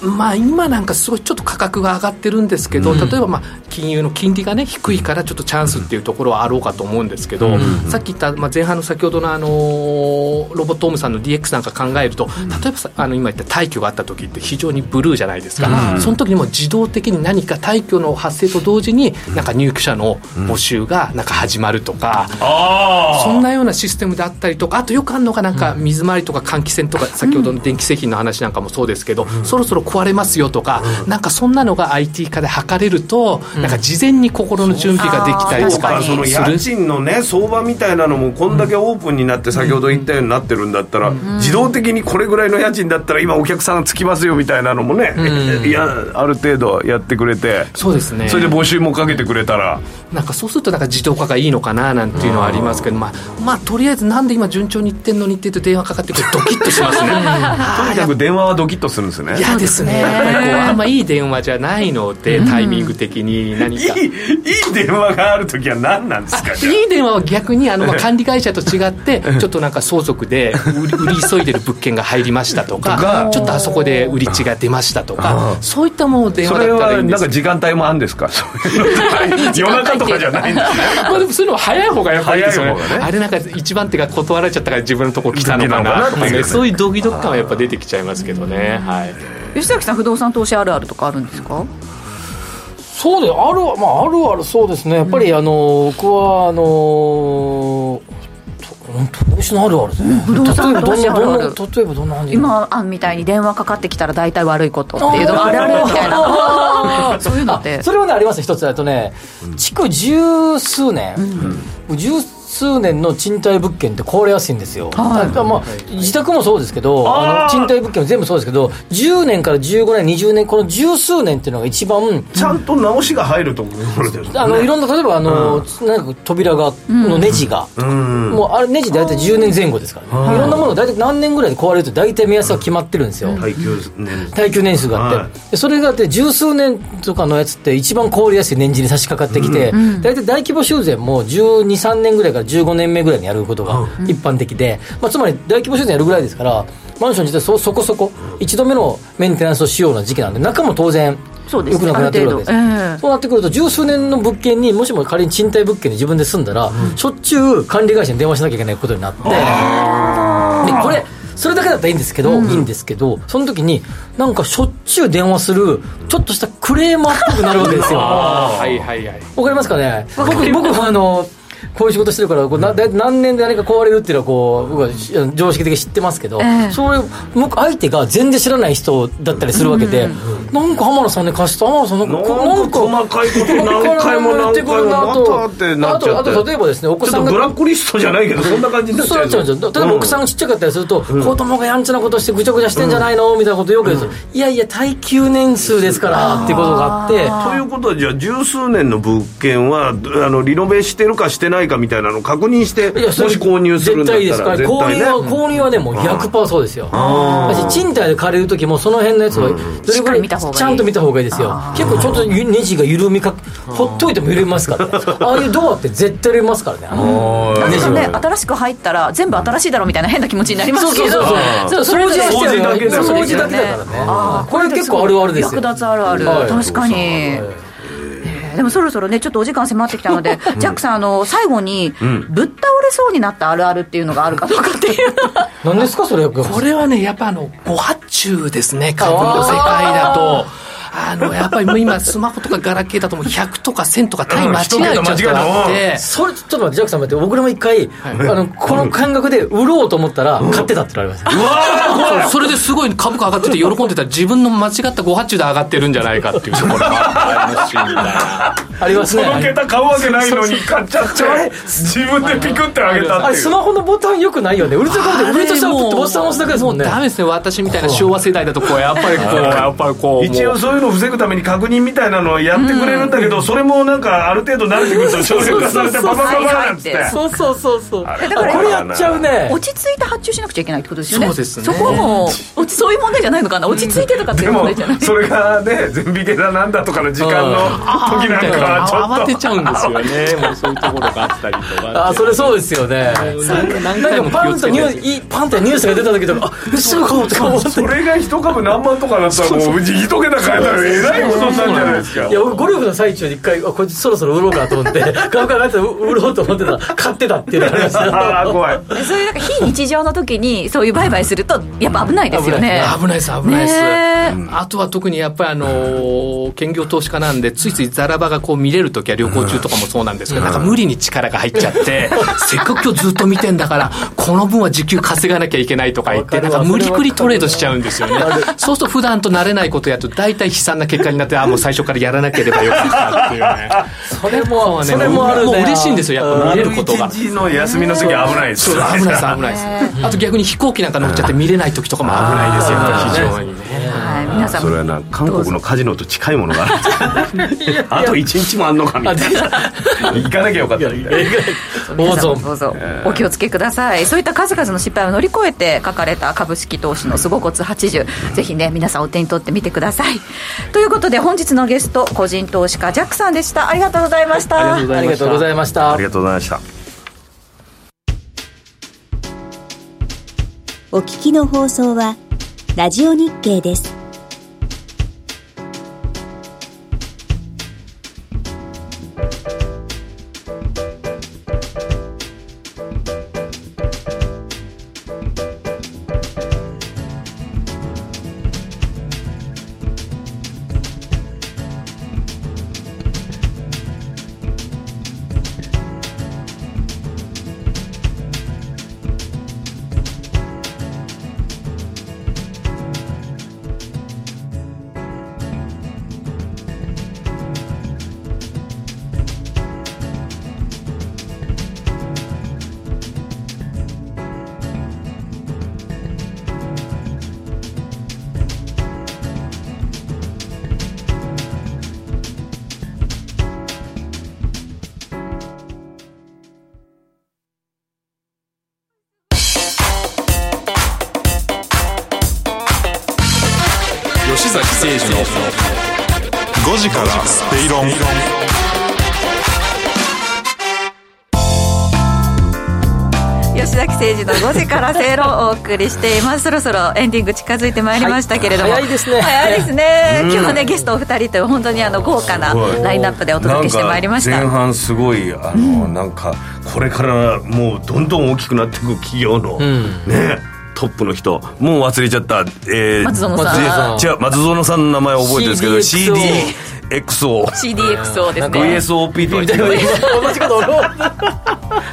まあ、今なんかすごいちょっと価格が上がってるんですけど、例えばまあ金融の金利がね低いからちょっとチャンスっていうところはあろうかと思うんですけど、さっき言ったまあ前半の先ほどのあのロボットオウムさんの DX なんか考えると、例えばさあの今言った退去があった時って非常にブルーじゃないですか、その時にも自動的に何か退去の発生と同時になんか入居者の募集がなんか始まるとか、そんなようなシステムであったりとかあとよくあるのがなんか水回りとか換気扇とか先ほどの電気製品の話なんかもそうですけど、そろそろ壊れますよとか、なんかそんなのが IT 化で測れると、なんか事前に心の準備ができたりとかその家賃のね相場みたいなのもこんだけオープンになって先ほど言ったようになってるんだったら自動的にこれぐらいの家賃だったら今お客さんつきますよみたいなのもねいやある程度やってくれて。そうですね。それで募集もかけてくれたら。なんかそうするとなんか自動化がいいのかななんていうのはありますけど、まあ、まあとりあえずなんで今順調にいってんのにって言うと電話かかってくるとドキッとしますね。とにかく電話はドキッとするんですね。嫌ですですね、やっぱりこうあんまいい電話じゃないので、タイミング的に何か。いいいい電話がある時は何なんですかいい電話は逆にあの、<laughs> まあ、管理会社と違って、ちょっとなんか相続で売り売り急いでる物件が入りましたとか、ちょっとあそこで売り地が出ましたとか、そういったもの電話だそれはったらいいんですなんか時間帯もあるんですか？<laughs> そういうの夜中とかじゃないんですね。まあでもそういうのは早い方がやっぱりいいですよね。ね。あれなんか一番手が断られちゃったから自分のとこ来たのかなとかね。そういうドキドキ感はやっぱ出てきちゃいますけどね、はい、吉崎さん不動産投資あるあるとかあるんですか？そうであるまああるあるそうですね。やっぱり、あの僕はあのと投資のあるあるですね、不動産投資あるある。例えばどんな感じ今あんみたいに電話かかってきたら大体悪いことっていうのがあるあるみたいな。<laughs> そういうのって。それはねあります一つあとね。築十数年、十数年の賃貸物件って壊れやすいんですよ、はい。だまあ、自宅もそうですけどあの賃貸物件も全部そうですけど10年から15年20年この十数年っていうのが一番ちゃんと直しが入ると思うですよねあのいろんな例えばあの、なんか扉が、のネジが、もうあれネジ大体10年前後ですからね、い。ろんなもの大体何年ぐらいで壊れると大体目安が決まってるんですよ、耐久年耐久年数があって、はい。でそれがあって十数年とかのやつって一番凍りやすい年次に差し掛かってきて、大体大規模修繕も1 2 3年ぐらいから15年目ぐらいにやることが一般的で、まあ、つまり大規模修繕やるぐらいですからマンション自体そそこそこ一度目のメンテナンスをしような時期なんで中も当然そうです。良くなくなってくるわけです、ええ。そうなってくると十数年の物件にもしも仮に賃貸物件で自分で住んだら、しょっちゅう管理会社に電話しなきゃいけないことになってでこれそれだけだったらいいんですけど、いいんですけどその時になんかしょっちゅう電話するちょっとしたクレーマーっぽくなるわけですよ。わはいはいはい。かりますかね？僕僕はあのこういう仕事してるからこうな何年で何か壊れるっていうのはこう僕はし常識的に知ってますけど、ええ。それ僕相手が全然知らない人だったりするわけで、なんか浜田さんに貸した浜田さんなんかなんか細かいこと何回も何回もまたってなっちゃって。あとあと例えばですねお子ちさんがブラックリストじゃないけどそんな感じになっちゃうそうなっちゃうんですよ。例えば奥さんがちっちゃかったりすると、子供がやんちゃなことしてぐちゃぐちゃしてんじゃないの、みたいなことよく言うんです。よ、いやいや耐久年数ですからっていうことがあって。ということはじゃあ十数年の物件はあのリノベしてるかしてないかみたいなのを確認してもし購入するんだったら絶対いいです。からね。購入は、購入はねもう100%そうですよ。私賃貸で借りる時もその辺のやつはどれぐらいちゃんと見た方がいいですよ。結構ちょっとネジが緩みかほっといても緩みますからね。<laughs> ああいうドアって絶対緩みますからね。なんかね新しく入ったら全部新しいだろうみたいな変な気持ちになりますけど。そうそうそう。掃除はしてる掃除だけだよ。掃除だけだからね。これ結構あるあるですよ。役立つあるある、はい確かに、えーでもそろそろねちょっとお時間迫ってきたので <laughs> ジャックさんあの最後に、ぶっ倒れそうになったあるあるっていうのがあるかどうかっていう。<laughs> 何ですかそれこれはね、やっぱあの、ご発注ですね、株の世界だと。あの、やっぱりもう今、スマホとかガラケーだともう100とか1000とか単位間違えちゃって。なって、それちょっと待ってジャックさん待って僕らも一回、あのこの感覚で売ろうと思ったら買ってたって言われました。そうそれです。ごい株価上がってて喜んでたら自分の間違ったご発注で上がってるんじゃないかっていうところがありますし。ありますね。その桁買うわけないのに買っちゃって自分でピクってあげたっていう。スマホのボタンよくないよね。売るところで売るとしたらボタン押すだけですもんね。ダメですね、私みたいな昭和世代だと、こう、やっぱりこう、やっぱりこう、一応そういうのを防ぐために確認みたいなのをやってくれるんだけど、それもなんかある程度慣れてくると省力化されてババババなんつってそうそうそうそうだからこれやっちゃうね落ち着いて発注しなくちゃいけないってことですよねそうですねそこはもうそういう問題じゃないのかな落ち着いてとかっていう問題じゃないそれがね全引けだなんだとかの時間の時なんかはちょっと慌てちゃうんですよね、もうそういうところがあったりとか。あそれそうですよね何なんかパンとニューパンとニュースが出た時とかあすぐ買おうとか思ってそれが一株何万とかだったらもう一桁買えたらえらいことになるじゃないですか。いや僕ゴルフの最中に一回あこいつそろそろ売ろうかと思って株価がって売ろうと思ってた。ら買ってたっていうのがありました。ああ怖い。そういうなんか非日常の時にそういう売買するとやっぱ危ないですよね。危ないです、危ないです。ねあとは特にやっぱりあのー兼業投資家なんで、ついついザラ場がこう見れるときは旅行中とかもそうなんですけど、なんか無理に力が入っちゃって、<laughs> せっかく今日ずっと見てんだから、この分は時給稼がなきゃいけないとか言って、なんか無理くりトレードしちゃうんですよね。そうすると普段と慣れないことやると、大体悲惨な結果になって、あ、もう最初からやらなければよかったっていうね。それもねそれもあるもうね嬉しいんですよ、やっぱ見れることが。一日の休みの時は危ないですそう危ないです、危ないです。あと逆に飛行機なんか乗っちゃって見れない時とかも危ないですよ、非常にね。はい。皆さんそれはな韓国のカジノと近いものがある。んですかあと1日もあんのかみたいな。行かなきゃよかったみたいな。どうぞどうぞお気をつけください。そういった数々の失敗を乗り越えて書かれた株式投資のすごこつ80ぜひね皆さんお手に取ってみてください。ということで本日のゲスト個人投資家ジャックさんでした。ありがとうございました。ありがとうございました。ありがとうございました。お聞きの放送はラジオ日経です。吉崎誠二の5時から正論。吉崎誠二の5時から正論をお送りしています。そろそろエンディング近づいてまいりましたけれども、はい早いですね。早いですね、今日はねゲストお二人という本当にあの豪華なラインナップでお届けしてまいりました。なんか前半すごいあの、なんかこれからもうどんどん大きくなっていく企業の、ねトップの人もう忘れちゃった、えー、松園さん。違う松園さんの名前覚えてるんですけど CDXO CDXO CDXO ですね。VSOP とかみたいな言って同じこと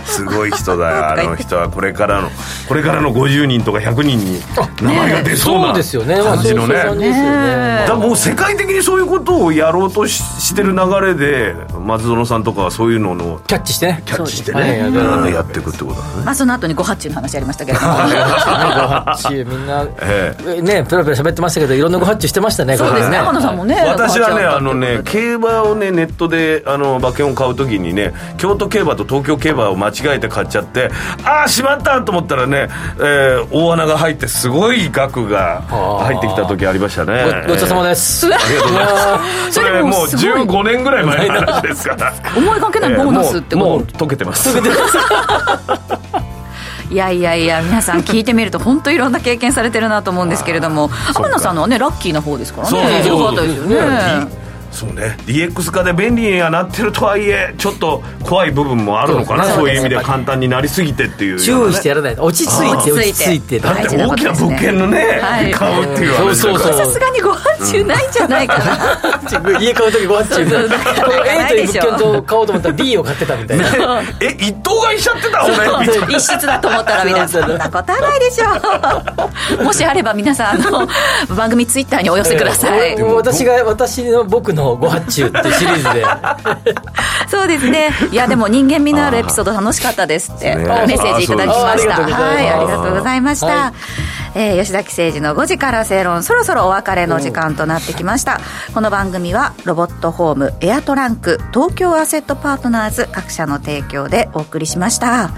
すごい人だよあの人は。これからのこれからの50人とか100人に名前が出そうなですよね。感じのね。だからもう世界的にそういうことをやろうとししてる流れで松園さんとかはそういうののキャッチしてね。キャッチしてね、はいはいうんやっていくってことだね。まあその後にご発注の話ありましたけれどもご発注 <laughs> みんなええ。ねペラペラ喋ってましたけどいろんなご発注してましたねそうですね。これ天野さんもね私はねあのね競馬をねネットであの馬券を買う時にね京都競馬と東京競馬を間違えて買っちゃってああしまったと思ったらね、えー大穴が入ってすごい額が入ってきた時ありましたね。ごごちそうさまです。すありがとうございます。<laughs> それもうそれもすごい。15年ぐらい前の話ですから。<laughs> 思いがけないボーナスってえーもうもうこと溶けてます。<laughs> いやいやいや皆さん聞いてみると本当いろんな経験されてるなと思うんですけれども。天野さんのはねラッキーな方ですからね。よかったですよねそうね。DX 化で便利にはなってるとはいえちょっと怖い部分もあるのかな。そうですね。そういう意味で簡単になりすぎてっていう注意してやらない。と落ち着いて落ち着いて。だって大きな物件のね、はい。買うっていう話そうそうそう。さすがにご発注ないん。じゃないかな家買う時ご発注そうそう A という物件と買おうと思ったら B を買ってたみたいな。え一等買いしちゃってた俺みたいな一室だと思ったら皆さんそんなことはないでしょ。うもしあれば皆さんあの番組ツイッターにお寄せください、もう私が私の僕のご発注っていうシリーズで。そうですね。いやでも人間味のあるエピソード楽しかったですってね。メッセージいただきました。あありがとうございますはいありがとうございました、はいえー吉崎誠二の5時から正論そろそろお別れの時間となってきました。この番組はロボットホームエアトランク東京アセットパートナーズ各社の提供でお送りしました。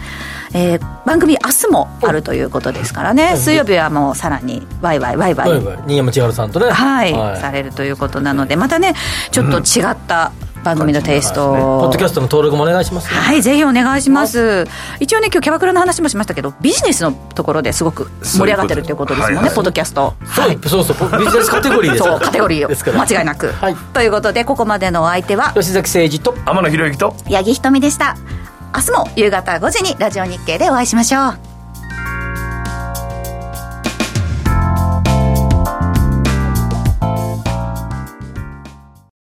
えー番組明日もあるということですからね。水曜日はもうさらにワイワイワイワイはい。はい新山千春さんとねはい、されるということなのでまたねちょっと違った番組のテイストを、ポッドキャストの登録もお願いしますねはい、ぜひお願いします。一応ね、今日キャバクラの話もしましたけど、ビジネスのところですごく盛り上がってるということですもんね、ポッドキャスト。そうそうそうビジネスカテゴリーですそう、カテゴリーを間違いなく。はいということで、ここまでのお相手は、吉崎誠二と天野博之と八木ひとみでした。明日も夕方5時にラジオ日経でお会いしましょう。